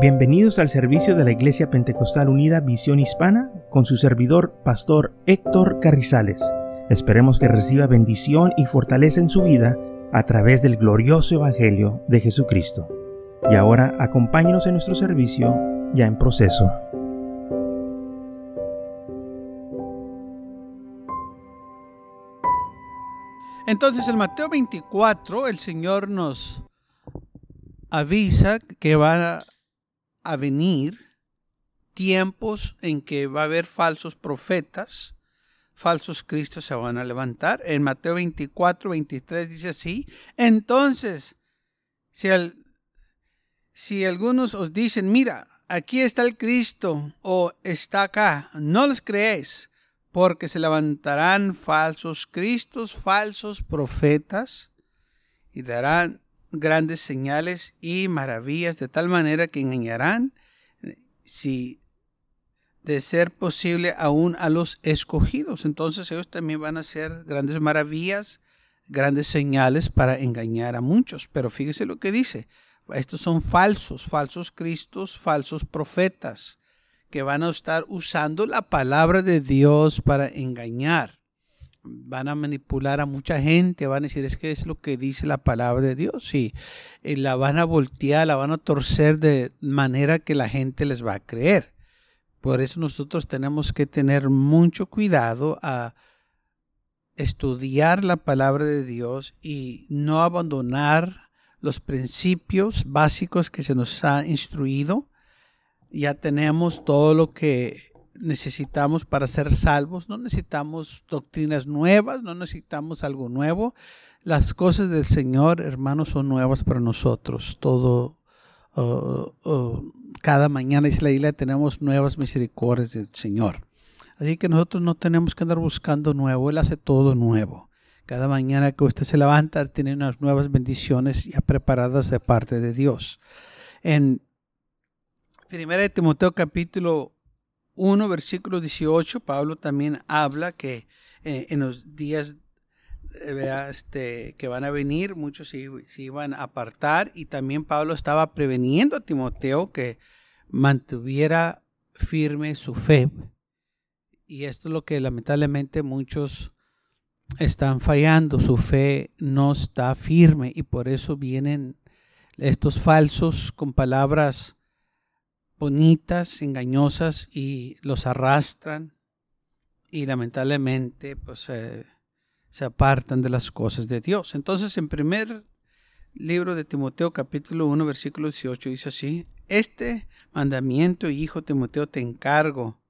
Bienvenidos al servicio de la Iglesia Pentecostal Unida Visión Hispana con su servidor, Pastor Héctor Carrizales. Esperemos que reciba bendición y fortaleza en su vida a través del glorioso Evangelio de Jesucristo. Y ahora acompáñenos en nuestro servicio ya en proceso. Entonces en Mateo 24 el Señor nos avisa que va a a venir tiempos en que va a haber falsos profetas, falsos cristos se van a levantar. En Mateo 24, 23 dice así. Entonces, si, si algunos os dicen, mira, aquí está el Cristo o está acá, no les creéis, porque se levantarán falsos cristos, falsos profetas, y darán grandes señales y maravillas de tal manera que engañarán, si de ser posible, aún a los escogidos. Entonces ellos también van a hacer grandes maravillas, grandes señales para engañar a muchos. Pero fíjese lo que dice. Estos son falsos, falsos cristos, falsos profetas, que van a estar usando la palabra de Dios para engañar van a manipular a mucha gente, van a decir es que es lo que dice la palabra de Dios y, la van a voltear, la van a torcer de manera que la gente les va a creer. Por eso nosotros tenemos que tener mucho cuidado a estudiar la palabra de Dios y no abandonar los principios básicos que se nos ha instruido. Ya tenemos todo lo que necesitamos para ser salvos, no necesitamos doctrinas nuevas, no necesitamos algo nuevo. Las cosas del Señor, hermanos, son nuevas para nosotros. Todo, uh, uh, cada mañana, dice la isla, tenemos nuevas misericordias del Señor. Así que nosotros no tenemos que andar buscando nuevo, Él hace todo nuevo. Cada mañana que usted se levanta, tiene unas nuevas bendiciones ya preparadas de parte de Dios. En 1 Timoteo capítulo 1, versículo 18, Pablo también habla que eh, en los días eh, este, que van a venir, muchos se, iban a apartar y también Pablo estaba preveniendo a Timoteo que mantuviera firme su fe. Y esto es lo que lamentablemente muchos están fallando, su fe no está firme y por eso vienen estos falsos con palabras bonitas, engañosas y los arrastran y lamentablemente pues se apartan de las cosas de Dios. Entonces en primer libro de Timoteo capítulo 1 versículo 18 dice así, este mandamiento, hijo Timoteo, te encargo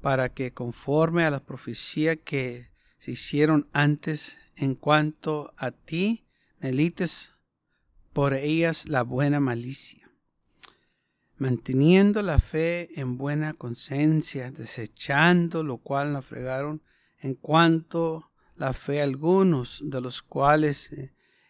para que conforme a la profecía que se hicieron antes en cuanto a ti, melites por ellas la buena malicia manteniendo la fe en buena conciencia, desechando lo cual la fregaron en cuanto la fe algunos, de los cuales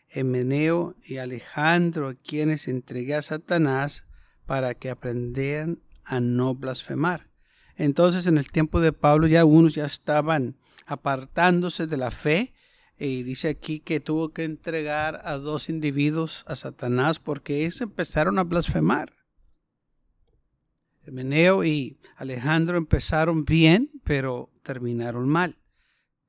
Emeneo eh, y Alejandro, quienes entregué a Satanás para que aprendieran a no blasfemar. Entonces en el tiempo de Pablo ya unos ya estaban apartándose de la fe y dice aquí que tuvo que entregar a dos individuos a Satanás porque ellos empezaron a blasfemar. Meneo y Alejandro empezaron bien, pero terminaron mal.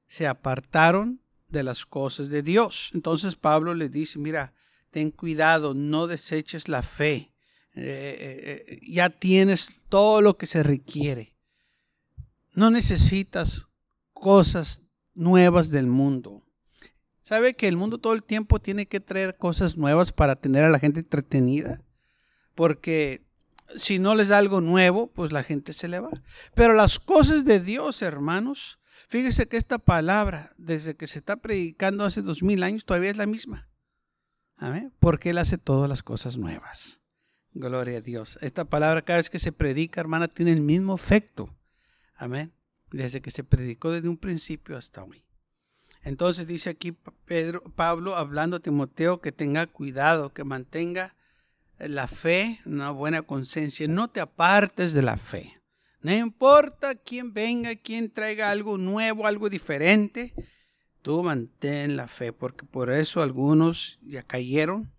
Se apartaron de las cosas de Dios. Entonces Pablo le dice, mira, ten cuidado, no deseches la fe. Eh, eh, eh, ya tienes todo lo que se requiere. No necesitas cosas nuevas del mundo. ¿Sabe que el mundo todo el tiempo tiene que traer cosas nuevas para tener a la gente entretenida? Porque si no les da algo nuevo, pues la gente se le va. Pero las cosas de Dios, hermanos, fíjese que esta palabra, desde que se está predicando hace dos mil años, todavía es la misma. Amén. Porque Él hace todas las cosas nuevas. Gloria a Dios. Esta palabra cada vez que se predica, hermana, tiene el mismo efecto. Amén. Desde que se predicó desde un principio hasta hoy. Entonces dice aquí Pedro, Pablo hablando a Timoteo que tenga cuidado, que mantenga la fe, una buena conciencia. No te apartes de la fe. No importa quién venga, quién traiga algo nuevo, algo diferente. Tú mantén la fe, porque por eso algunos ya cayeron,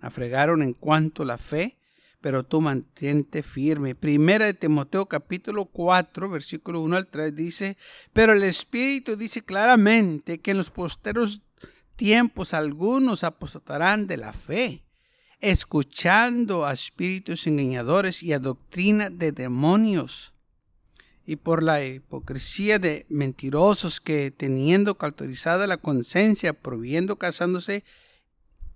afregaron en cuanto a la fe. pero tú mantente firme. Primera de Timoteo capítulo 4, versículo 1 al 3 dice, pero el Espíritu dice claramente que en los posteros tiempos algunos apostatarán de la fe, escuchando a espíritus engañadores y a doctrina de demonios. Y por la hipocresía de mentirosos que teniendo cauterizada la conciencia, prohibiendo casándose,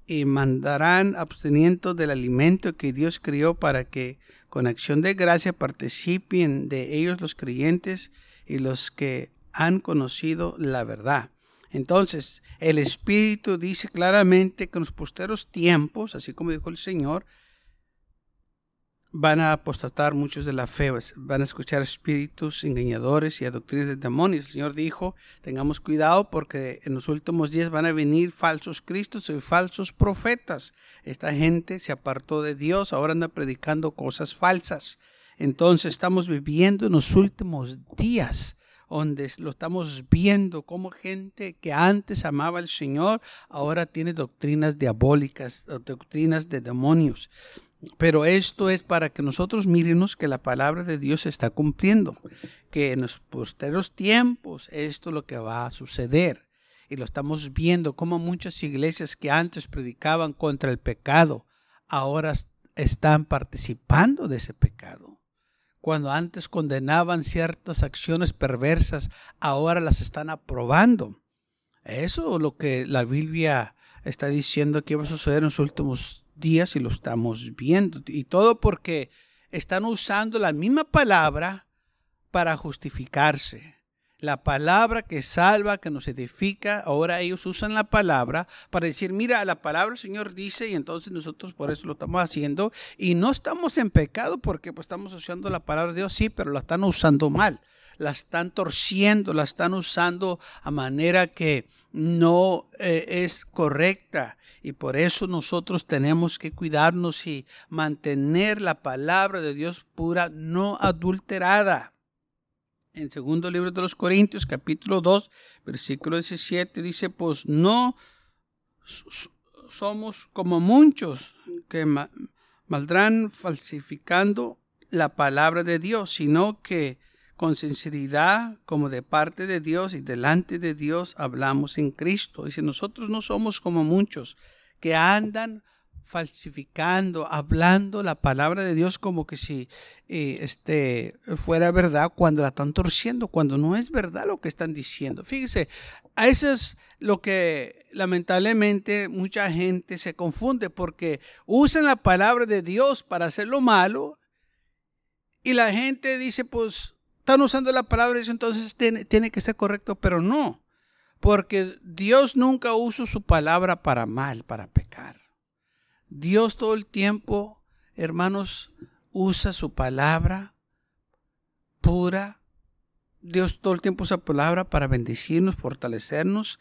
y mandarán absteniendo del alimento que Dios crió para que con acción de gracia participen de ellos los creyentes y los que han conocido la verdad. Entonces, el Espíritu dice claramente que en los posteros tiempos, así como dijo el Señor, van a apostatar muchos de la fe, van a escuchar espíritus engañadores y a doctrinas de demonios. El Señor dijo, tengamos cuidado porque en los últimos días van a venir falsos cristos y falsos profetas. Esta gente se apartó de Dios, ahora anda predicando cosas falsas. Entonces estamos viviendo en los últimos días donde lo estamos viendo como gente que antes amaba al Señor, ahora tiene doctrinas diabólicas, doctrinas de demonios. Pero esto es para que nosotros miremos que la palabra de Dios se está cumpliendo, que en los posteriores tiempos esto es lo que va a suceder. Y lo estamos viendo como muchas iglesias que antes predicaban contra el pecado, ahora están participando de ese pecado. Cuando antes condenaban ciertas acciones perversas, ahora las están aprobando. Eso es lo que la Biblia está diciendo que va a suceder en los últimos días y lo estamos viendo. Y todo porque están usando la misma palabra para justificarse. La palabra que salva, que nos edifica, ahora ellos usan la palabra para decir, mira, la palabra el Señor dice y entonces nosotros por eso lo estamos haciendo y no estamos en pecado porque pues, estamos usando la palabra de Dios, sí, pero la están usando mal, la están torciendo, la están usando a manera que no eh, es correcta. Y por eso nosotros tenemos que cuidarnos y mantener la palabra de Dios pura, no adulterada. En segundo libro de los Corintios, capítulo 2, versículo 17, dice, pues no somos como muchos que maldrán falsificando la palabra de Dios, sino que con sinceridad, como de parte de Dios y delante de Dios, hablamos en Cristo. Dice, nosotros no somos como muchos que andan falsificando, hablando la palabra de Dios como que si eh, este, fuera verdad cuando la están torciendo, cuando no es verdad lo que están diciendo. Fíjese, a eso es lo que lamentablemente mucha gente se confunde porque usan la palabra de Dios para hacer lo malo y la gente dice, pues están usando la palabra y entonces tiene, tiene que ser correcto, pero no. Porque Dios nunca usa su palabra para mal, para pecar. Dios todo el tiempo, hermanos, usa su palabra pura. Dios todo el tiempo usa palabra para bendecirnos, fortalecernos,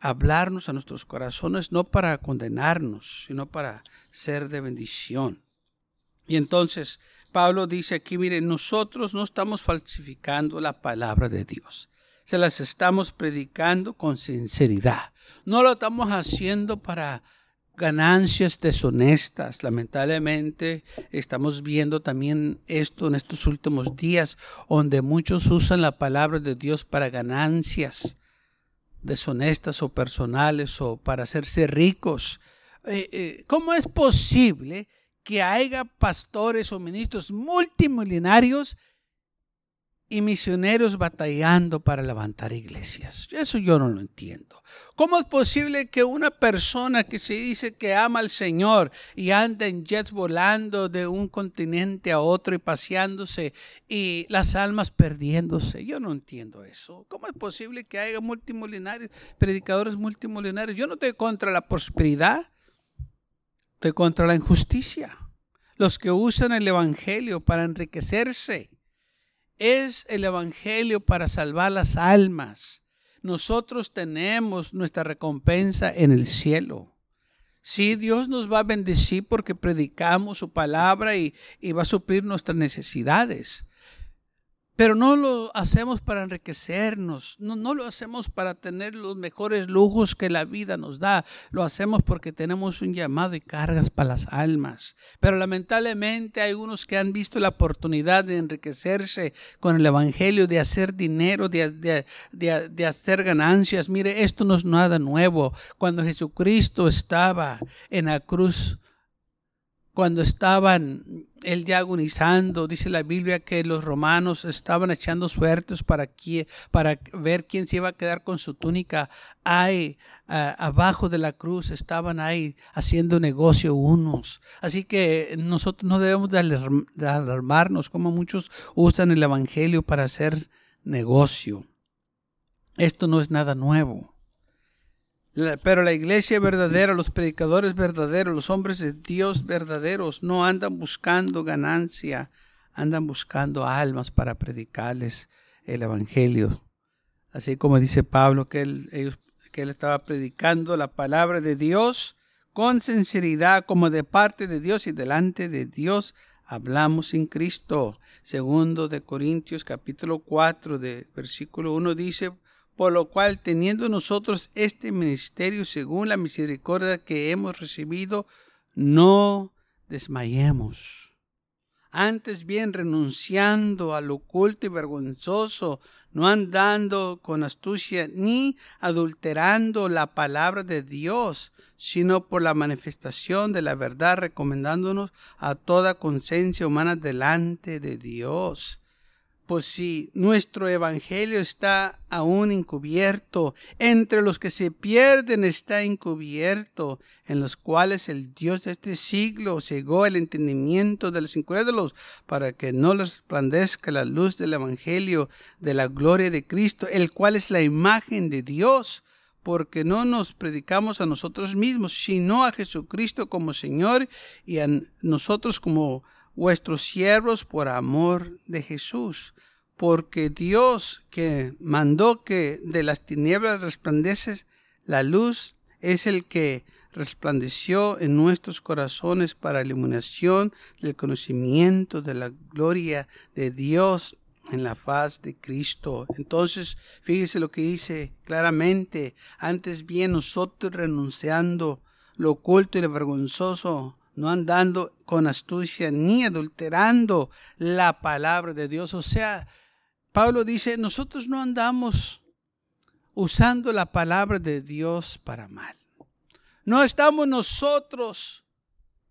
hablarnos a nuestros corazones, no para condenarnos, sino para ser de bendición. Y entonces, Pablo dice aquí, miren, nosotros no estamos falsificando la palabra de Dios. Se las estamos predicando con sinceridad. No lo estamos haciendo para ganancias deshonestas. Lamentablemente estamos viendo también esto en estos últimos días, donde muchos usan la palabra de Dios para ganancias deshonestas o personales o para hacerse ricos. Eh, eh, ¿Cómo es posible que haya pastores o ministros multimillonarios y misioneros batallando para levantar iglesias. Eso yo no lo entiendo. ¿Cómo es posible que una persona que se dice que ama al Señor y anda en jets volando de un continente a otro y paseándose y las almas perdiéndose? Yo no entiendo eso. ¿Cómo es posible que haya multimillonarios, predicadores multimillonarios? Yo no estoy contra la prosperidad. Estoy contra la injusticia. Los que usan el Evangelio para enriquecerse. Es el Evangelio para salvar las almas. Nosotros tenemos nuestra recompensa en el cielo. Sí, Dios nos va a bendecir porque predicamos su palabra y, y va a suplir nuestras necesidades. Pero no lo hacemos para enriquecernos, no, lo hacemos para tener los mejores lujos que la vida nos da, lo hacemos porque tenemos un llamado y cargas para las almas. Pero lamentablemente hay unos que han visto la oportunidad de enriquecerse con el Evangelio, de hacer dinero, de, de, de hacer ganancias. Mire, esto no es nada nuevo. Cuando Jesucristo estaba en la cruz, cuando estaban él ya agonizando, dice la Biblia que los romanos estaban echando suertes para, para ver quién se iba a quedar con su túnica. Ahí, abajo de la cruz, estaban ahí haciendo negocio unos. Así que nosotros no debemos de alarmarnos como muchos usan el Evangelio para hacer negocio. Esto no es nada nuevo. Pero la iglesia verdadera, los predicadores verdaderos, los hombres de Dios verdaderos no andan buscando ganancia, andan buscando almas para predicarles el Evangelio. Así como dice Pablo que él, estaba predicando la palabra de Dios con sinceridad, como de parte de Dios y delante de Dios hablamos en Cristo. Segundo de Corintios capítulo 4 de versículo 1 dice, por lo cual, teniendo nosotros este ministerio según la misericordia que hemos recibido, no desmayemos. Antes bien, renunciando al oculto y vergonzoso, no andando con astucia ni adulterando la palabra de Dios, sino por la manifestación de la verdad, recomendándonos a toda conciencia humana delante de Dios pues si nuestro evangelio está aún encubierto, entre los que se pierden está encubierto, en los cuales el Dios de este siglo cegó el entendimiento de los incrédulos para que no les resplandezca la luz del evangelio de la gloria de Cristo, el cual es la imagen de Dios porque no nos predicamos a nosotros mismos, sino a Jesucristo como Señor y a nosotros como vuestros siervos por amor de Jesús, porque Dios que mandó que de las tinieblas resplandece la luz es el que resplandeció en nuestros corazones para iluminación del conocimiento de la gloria de Dios en la faz de Cristo. Entonces, fíjese lo que dice claramente, antes bien nosotros renunciando lo oculto y lo vergonzoso, no andando con astucia ni adulterando la palabra de Dios. O sea, Pablo dice, nosotros no andamos usando la palabra de Dios para mal. No estamos nosotros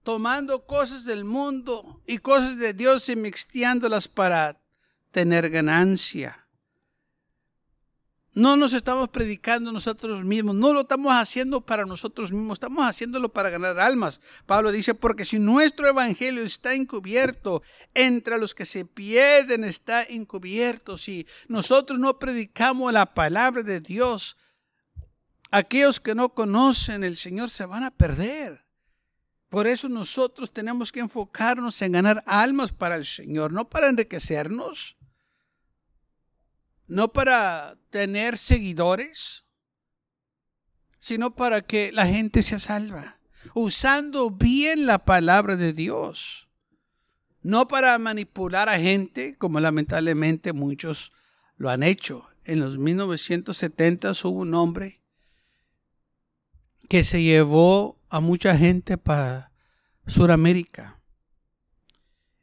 tomando cosas del mundo y cosas de Dios y mixteándolas para tener ganancia. No nos estamos predicando nosotros mismos, no lo estamos haciendo para nosotros mismos, estamos haciéndolo para ganar almas. Pablo dice, porque si nuestro evangelio está encubierto, entre los que se pierden está encubierto. Si nosotros no predicamos la palabra de Dios, aquellos que no conocen el Señor se van a perder. Por eso nosotros tenemos que enfocarnos en ganar almas para el Señor, no para enriquecernos no para tener seguidores, sino para que la gente se salva, usando bien la palabra de Dios, no para manipular a gente, como lamentablemente muchos lo han hecho. En los 1970 hubo un hombre que se llevó a mucha gente para Sudamérica.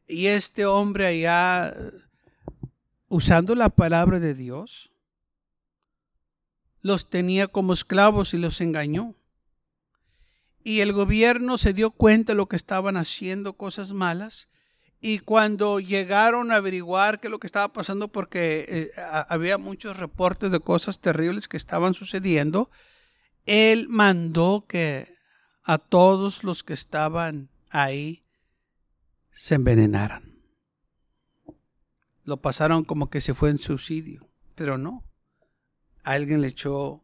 Y este hombre allá usando la palabra de Dios, los tenía como esclavos y los engañó. Y el gobierno se dio cuenta de lo que estaban haciendo, cosas malas. Y cuando llegaron a averiguar qué es lo que estaba pasando, porque eh, había muchos reportes de cosas terribles que estaban sucediendo, él mandó que a todos los que estaban ahí se envenenaran lo pasaron como que se fue en suicidio, pero no. Alguien le echó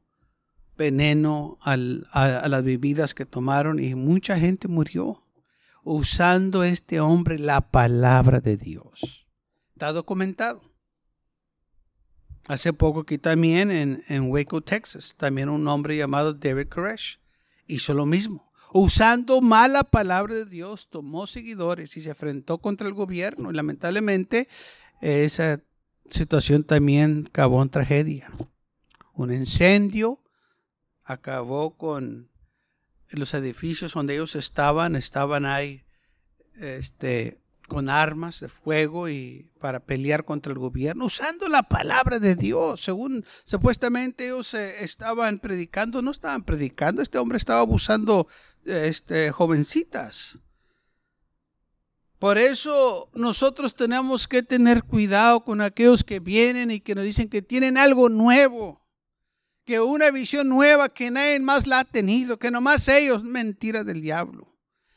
veneno a, las bebidas que tomaron y mucha gente murió usando este hombre la palabra de Dios. Está documentado. Hace poco aquí también en, en Waco, Texas, también un hombre llamado David Koresh hizo lo mismo. Usando mala palabra de Dios, tomó seguidores y se enfrentó contra el gobierno. Y lamentablemente esa situación también acabó en tragedia. Un incendio acabó con los edificios donde ellos estaban, estaban ahí este, con armas de fuego y para pelear contra el gobierno, usando la palabra de Dios, según supuestamente ellos eh, estaban predicando, no estaban predicando, este hombre estaba abusando este, jovencitas. Por eso nosotros tenemos que tener cuidado con aquellos que vienen y que nos dicen que tienen algo nuevo, que una visión nueva que nadie más la ha tenido, que nomás ellos, mentira del diablo.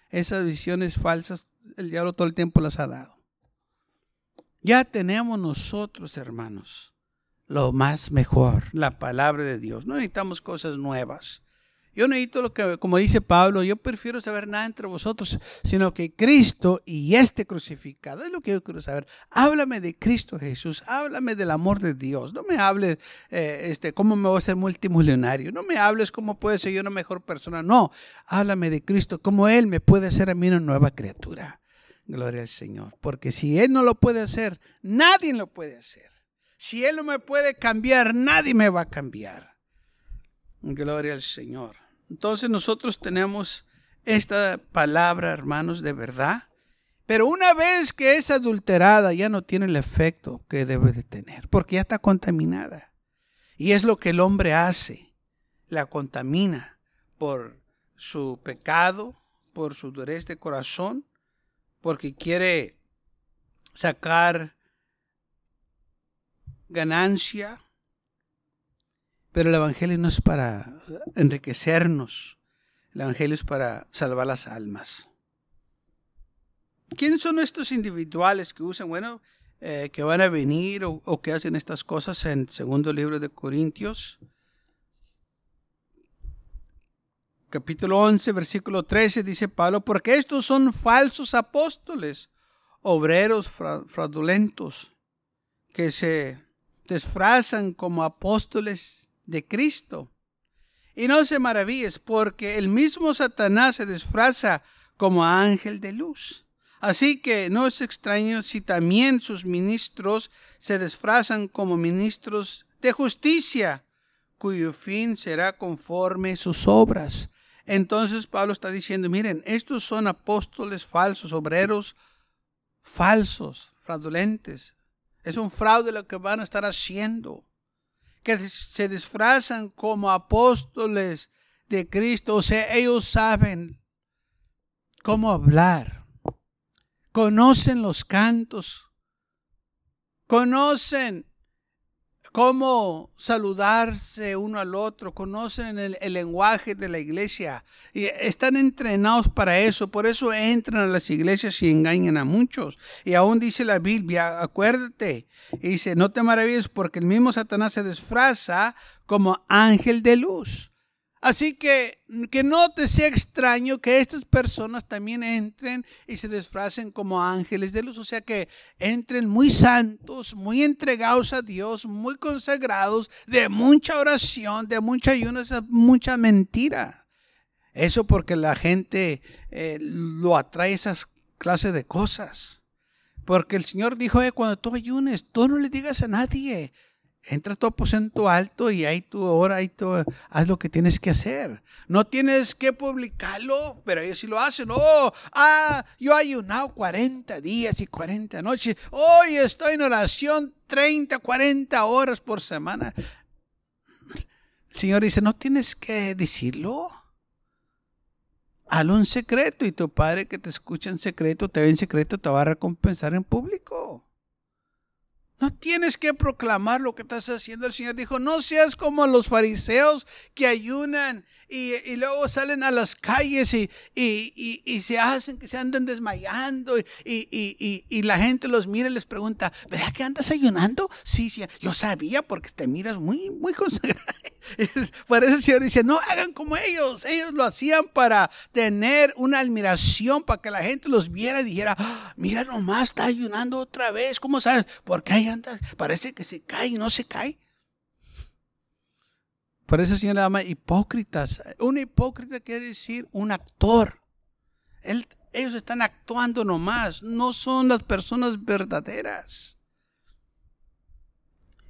Esas visiones falsas, el diablo todo el tiempo las ha dado. Ya tenemos nosotros, hermanos, lo más mejor, la palabra de Dios. No necesitamos cosas nuevas. Yo necesito lo que, como dice Pablo, yo prefiero saber nada entre vosotros, sino que Cristo y este crucificado. Es lo que yo quiero saber. Háblame de Cristo Jesús, háblame del amor de Dios. No me hables eh, este, cómo me voy a ser multimillonario. No me hables cómo puede ser yo una mejor persona. No, háblame de Cristo, cómo Él me puede hacer a mí una nueva criatura. Gloria al Señor. Porque si Él no lo puede hacer, nadie lo puede hacer. Si Él no me puede cambiar, nadie me va a cambiar. Gloria al Señor. Entonces nosotros tenemos esta palabra, hermanos, de verdad. Pero una vez que es adulterada, ya no tiene el efecto que debe de tener, porque ya está contaminada. Y es lo que el hombre hace, la contamina por su pecado, por su dureza de corazón, porque quiere sacar ganancia pero el Evangelio no es para enriquecernos. El Evangelio es para salvar las almas. ¿Quiénes son estos individuales que usan, bueno, eh, que van a venir o, que hacen estas cosas en el segundo libro de Corintios? Capítulo 11, versículo 13 dice Pablo, porque estos son falsos apóstoles, obreros fraudulentos, que se disfrazan como apóstoles de Cristo. Y no se maravilles, porque el mismo Satanás se disfraza como ángel de luz. Así que no es extraño si también sus ministros se disfrazan como ministros de justicia, cuyo fin será conforme sus obras. Entonces Pablo está diciendo, miren, estos son apóstoles falsos, obreros falsos, fraudulentes. Es un fraude lo que van a estar haciendo que se disfrazan como apóstoles de Cristo. O sea, ellos saben cómo hablar. Conocen los cantos. Conocen cómo saludarse uno al otro, conocen el, lenguaje de la iglesia y están entrenados para eso, por eso entran a las iglesias y engañan a muchos. Y aún dice la Biblia, acuérdate, y dice, no te maravilles porque el mismo Satanás se disfraza como ángel de luz. Así que que no te sea extraño que estas personas también entren y se disfracen como ángeles de luz, o sea que entren muy santos, muy entregados a Dios, muy consagrados, de mucha oración, de mucha ayuno, mucha mentira. Eso porque la gente eh, lo atrae esas clases de cosas. Porque el Señor dijo, eh, cuando tú ayunes, tú no le digas a nadie, entra tu aposento alto y ahí tú ora y tú haz lo que tienes que hacer. No tienes que publicarlo, pero ellos sí lo hacen. Oh, ah, yo he ayunado 40 días y 40 noches. Hoy estoy en oración 30, 40 horas por semana. El Señor dice, no tienes que decirlo. Hazlo en secreto y tu padre que te escucha en secreto, te ve en secreto, te va a recompensar en público. No tienes que proclamar lo que estás haciendo. El Señor dijo, no seas como los fariseos que ayunan y, luego salen a las calles y, y, se hacen que se andan desmayando y, la gente los mira y les pregunta, ¿verdad que andas ayunando? Sí, sí, yo sabía porque te miras muy, muy consagrado. Por eso el Señor dice, no hagan como ellos. Ellos lo hacían para tener una admiración, para que la gente los viera y dijera, ah, mira nomás, está ayunando otra vez. ¿Cómo sabes? Porque ahí andas, parece que se cae y no se cae. Por eso el Señor le llama hipócritas. Un hipócrita quiere decir un actor. ellos están actuando nomás, no son las personas verdaderas.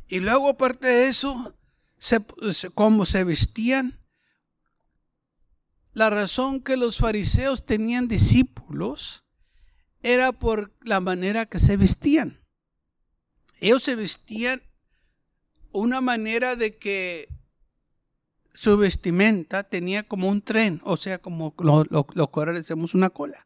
Y luego aparte de eso, se, cómo se vestían. La razón que los fariseos tenían discípulos era por la manera que se vestían. Ellos se vestían una manera de que su vestimenta tenía como un tren, o sea, como lo, lo, lo decimos una cola.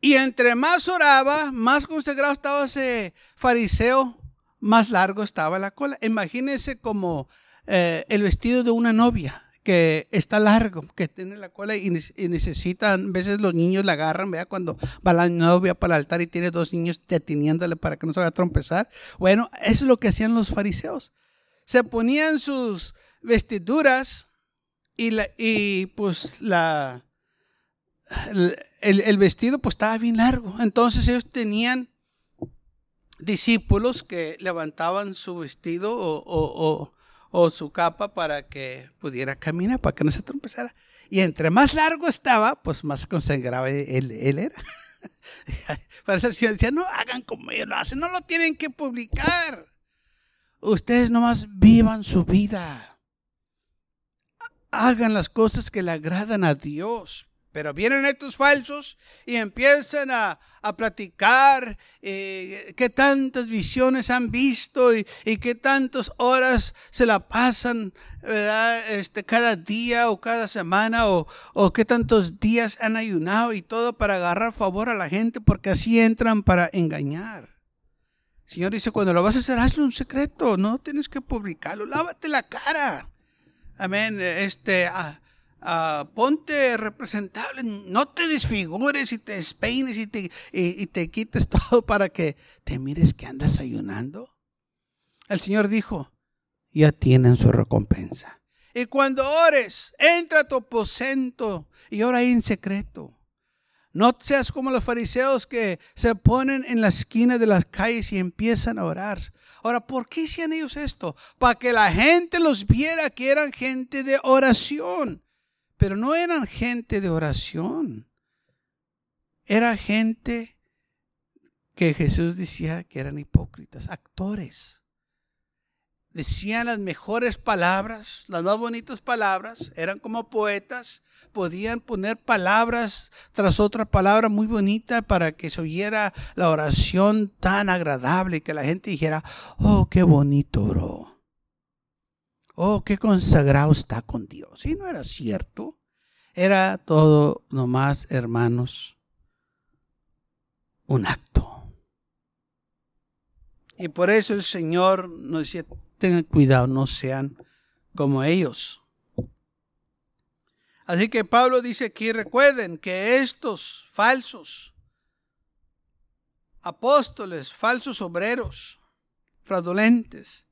Y entre más oraba, más consagrado estaba ese fariseo, más largo estaba la cola. Imagínense como eh, el vestido de una novia que está largo, que tiene la cola y, necesitan, a veces los niños la agarran, vea, cuando va la novia para el altar y tiene dos niños deteniéndole para que no se vaya a trompezar. Bueno, eso es lo que hacían los fariseos. Se ponían sus vestiduras y, la, y pues la, el, el, vestido pues estaba bien largo. Entonces ellos tenían discípulos que levantaban su vestido o, o, su capa para que pudiera caminar, para que no se trompezara. Y entre más largo estaba, pues más consagrado él, él era. Para eso decía, no hagan como ellos lo hacen, no lo tienen que publicar. Ustedes nomás vivan su vida. Hagan las cosas que le agradan a Dios. Pero vienen estos falsos y empiezan a, a platicar eh, qué tantas visiones han visto y, qué tantas horas se la pasan Este, cada día o cada semana o, o qué tantos días han ayunado y todo para agarrar favor a la gente porque así entran para engañar. El Señor dice, cuando lo vas a hacer, hazlo un secreto, no tienes que publicarlo, lávate la cara. Amén. Este, ah, Ah, ponte representable, no te desfigures y te despeines y te, y, te quites todo para que te mires que andas ayunando. El Señor dijo, ya tienen su recompensa. Y cuando ores, entra a tu aposento y ora en secreto. No seas como los fariseos que se ponen en la esquina de las calles y empiezan a orar. Ahora, ¿por qué hacían ellos esto? Para que la gente los viera que eran gente de oración. Pero no eran gente de oración. Era gente que Jesús decía que eran hipócritas, actores. Decían las mejores palabras, las más bonitas palabras, eran como poetas, podían poner palabras tras otra palabra muy bonita para que se oyera la oración tan agradable que la gente dijera, oh, qué bonito, bro oh, qué consagrado está con Dios. Y no era cierto. Era todo nomás, hermanos, un acto. Y por eso el Señor nos decía, tengan cuidado, no sean como ellos. Así que Pablo dice aquí, recuerden que estos falsos apóstoles, falsos obreros, fraudulentes,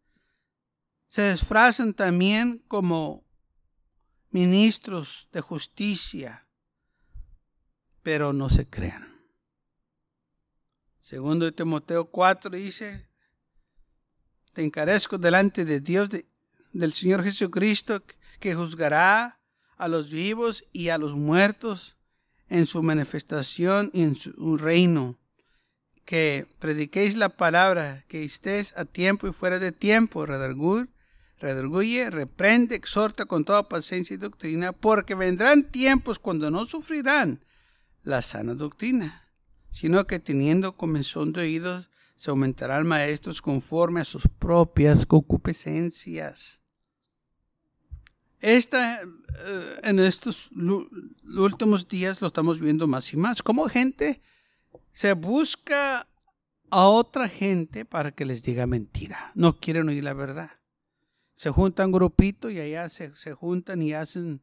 se disfrazan también como ministros de justicia, pero no se crean. Segundo de Timoteo 4 dice, te encarezco delante de Dios, del Señor Jesucristo, que juzgará a los vivos y a los muertos en su manifestación y en su reino que prediquéis la palabra, que estés a tiempo y fuera de tiempo, redargur, redarguye, reprende, exhorta con toda paciencia y doctrina, porque vendrán tiempos cuando no sufrirán la sana doctrina, sino que teniendo comenzón de oídos, se aumentarán maestros conforme a sus propias concupiscencias. Esta, eh, en estos últimos días lo estamos viendo más y más. Como gente se busca a otra gente para que les diga mentira. No quieren oír la verdad se juntan grupitos y allá se, juntan y hacen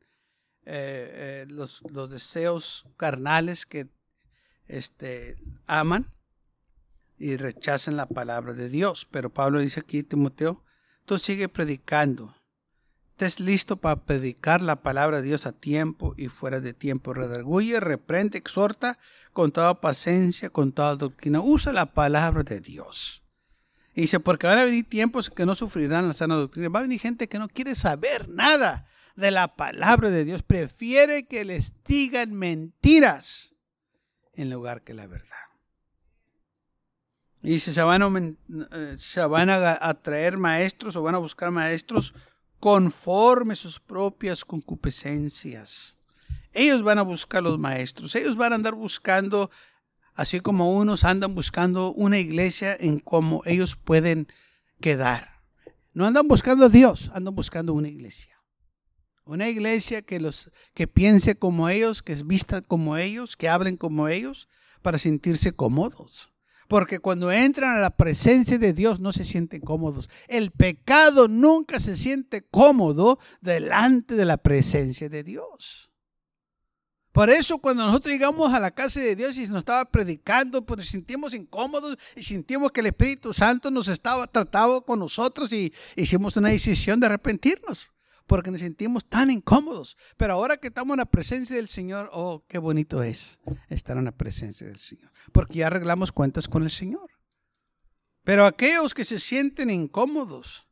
eh, eh, los, deseos carnales que este, aman y rechazan la palabra de Dios. Pero Pablo dice aquí, Timoteo, tú sigue predicando. Estés listo para predicar la palabra de Dios a tiempo y fuera de tiempo. Redarguye, reprende, exhorta con toda paciencia, con toda doctrina. Usa la palabra de Dios. Y dice, porque van a venir tiempos que no sufrirán la sana doctrina. Va a venir gente que no quiere saber nada de la palabra de Dios. Prefiere que les digan mentiras en lugar que la verdad. Y dice, se van, a, eh, se van a, maestros o van a buscar maestros conforme sus propias concupiscencias. Ellos van a buscar los maestros, ellos van a andar buscando, así como unos andan buscando una iglesia en cómo ellos pueden quedar. No andan buscando a Dios, andan buscando una iglesia. Una iglesia que los que piense como ellos, que vista como ellos, que hablen como ellos, para sentirse cómodos. Porque cuando entran a la presencia de Dios no se sienten cómodos. El pecado nunca se siente cómodo delante de la presencia de Dios. Por eso cuando nosotros llegamos a la casa de Dios y nos estaba predicando, pues nos sentimos incómodos y sentimos que el Espíritu Santo nos estaba tratando con nosotros y hicimos una decisión de arrepentirnos porque nos sentimos tan incómodos. Pero ahora que estamos en la presencia del Señor, oh, qué bonito es estar en la presencia del Señor, porque ya arreglamos cuentas con el Señor. Pero aquellos que se sienten incómodos,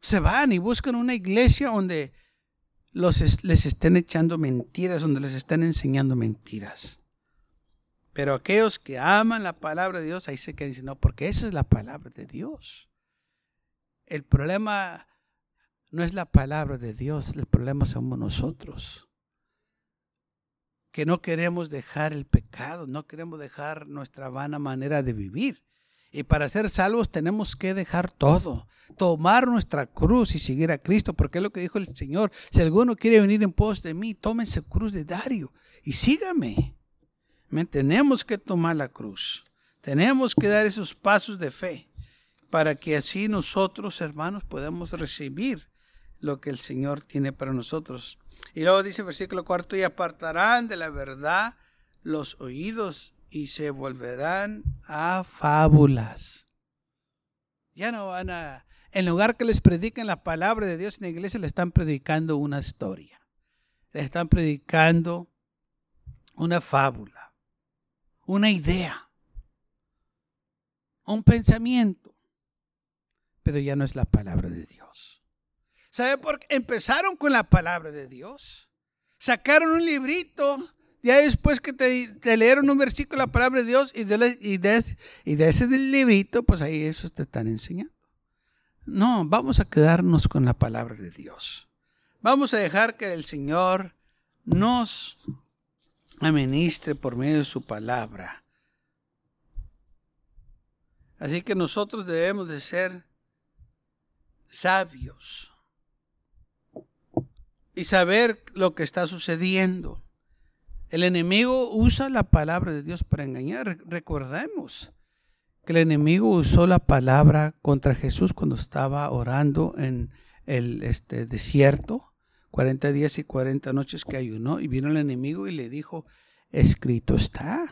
se van y buscan una iglesia donde los, les estén echando mentiras, donde les estén enseñando mentiras. Pero aquellos que aman la palabra de Dios, ahí se quedan diciendo, no, porque esa es la palabra de Dios. El problema no es la palabra de Dios, el problema somos nosotros. Que no queremos dejar el pecado, no queremos dejar nuestra vana manera de vivir. Y para ser salvos tenemos que dejar todo, tomar nuestra cruz y seguir a Cristo, porque es lo que dijo el Señor. Si alguno quiere venir en pos de mí, tómense cruz de Dario y sígame. Tenemos que tomar la cruz. Tenemos que dar esos pasos de fe para que así nosotros, hermanos, podamos recibir lo que el Señor tiene para nosotros. Y luego dice versículo cuarto, y apartarán de la verdad los oídos y se volverán a fábulas. Ya no van a, en lugar que les prediquen la palabra de Dios en la iglesia, le están predicando una historia. Le están predicando una fábula, una idea, un pensamiento, pero ya no es la palabra de Dios. ¿Sabe por qué? Empezaron con la palabra de Dios. Sacaron un librito. Ya después que te, leyeron un versículo la palabra de Dios y de ese librito, pues ahí eso te están enseñando. No, vamos a quedarnos con la palabra de Dios. Vamos a dejar que el Señor nos administre por medio de su palabra. Así que nosotros debemos de ser sabios y saber lo que está sucediendo. El enemigo usa la palabra de Dios para engañar. Recordemos que el enemigo usó la palabra contra Jesús cuando estaba orando en el este, desierto, 40 días y 40 noches que ayunó, y vino el enemigo y le dijo, escrito está.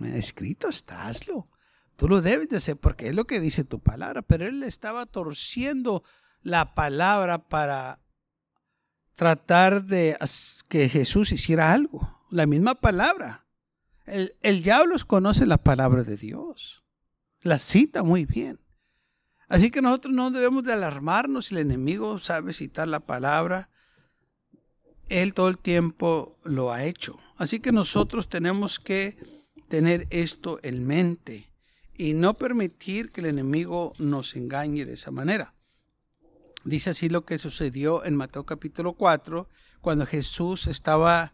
Escrito está, hazlo. Tú lo debes de hacer porque es lo que dice tu palabra, pero él estaba torciendo la palabra para tratar de que Jesús hiciera algo. La misma palabra. El, el diablo conoce la palabra de Dios. La cita muy bien. Así que nosotros no debemos de alarmarnos si el enemigo sabe citar la palabra. Él todo el tiempo lo ha hecho. Así que nosotros tenemos que tener esto en mente y no permitir que el enemigo nos engañe de esa manera. Dice así lo que sucedió en Mateo capítulo 4, cuando Jesús estaba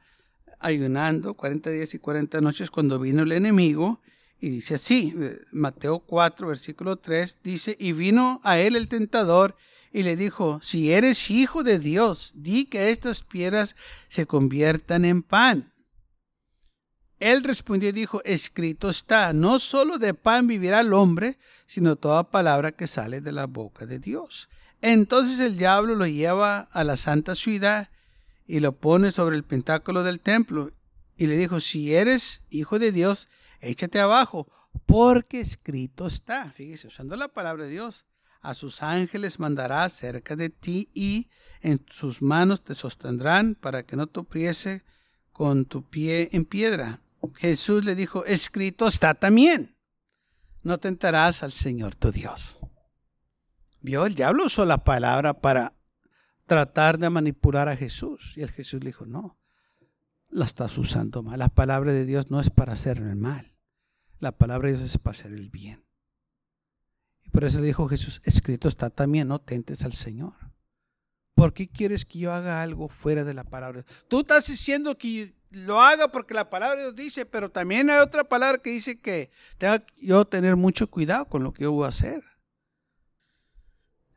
ayunando 40 días y 40 noches cuando vino el enemigo. Y dice así, eh, Mateo 4, versículo 3, dice, y vino a él el tentador y le dijo, si eres hijo de Dios, di que estas piedras se conviertan en pan. Él respondió y dijo, escrito está, no solo de pan vivirá el hombre, sino toda palabra que sale de la boca de Dios. Entonces el diablo lo lleva a la santa ciudad y lo pone sobre el pentáculo del templo y le dijo, si eres hijo de Dios, échate abajo, porque escrito está, fíjese, usando la palabra de Dios, a sus ángeles mandará cerca de ti y en sus manos te sostendrán para que no topiese con tu pie en piedra. Jesús le dijo, escrito está también, no tentarás al Señor tu Dios. Vio, el diablo usó la palabra para tratar de manipular a Jesús. Y el Jesús le dijo, no, la estás usando mal. La palabra de Dios no es para hacer el mal. La palabra de Dios es para hacer el bien. Y por eso dijo Jesús, escrito está también, no tentes al Señor. ¿Por qué quieres que yo haga algo fuera de la palabra? Tú estás diciendo que lo haga porque la palabra de Dios dice, pero también hay otra palabra que dice que tengo yo tener mucho cuidado con lo que yo voy a hacer.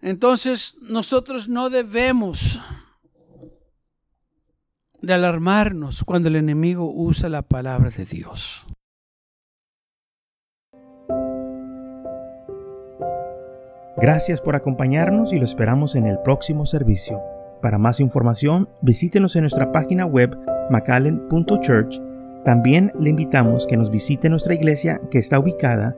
Entonces nosotros no debemos de alarmarnos cuando el enemigo usa la palabra de Dios. Gracias por acompañarnos y lo esperamos en el próximo servicio. Para más información, visítenos en nuestra página web macallen.church. También le invitamos que nos visite nuestra iglesia que está ubicada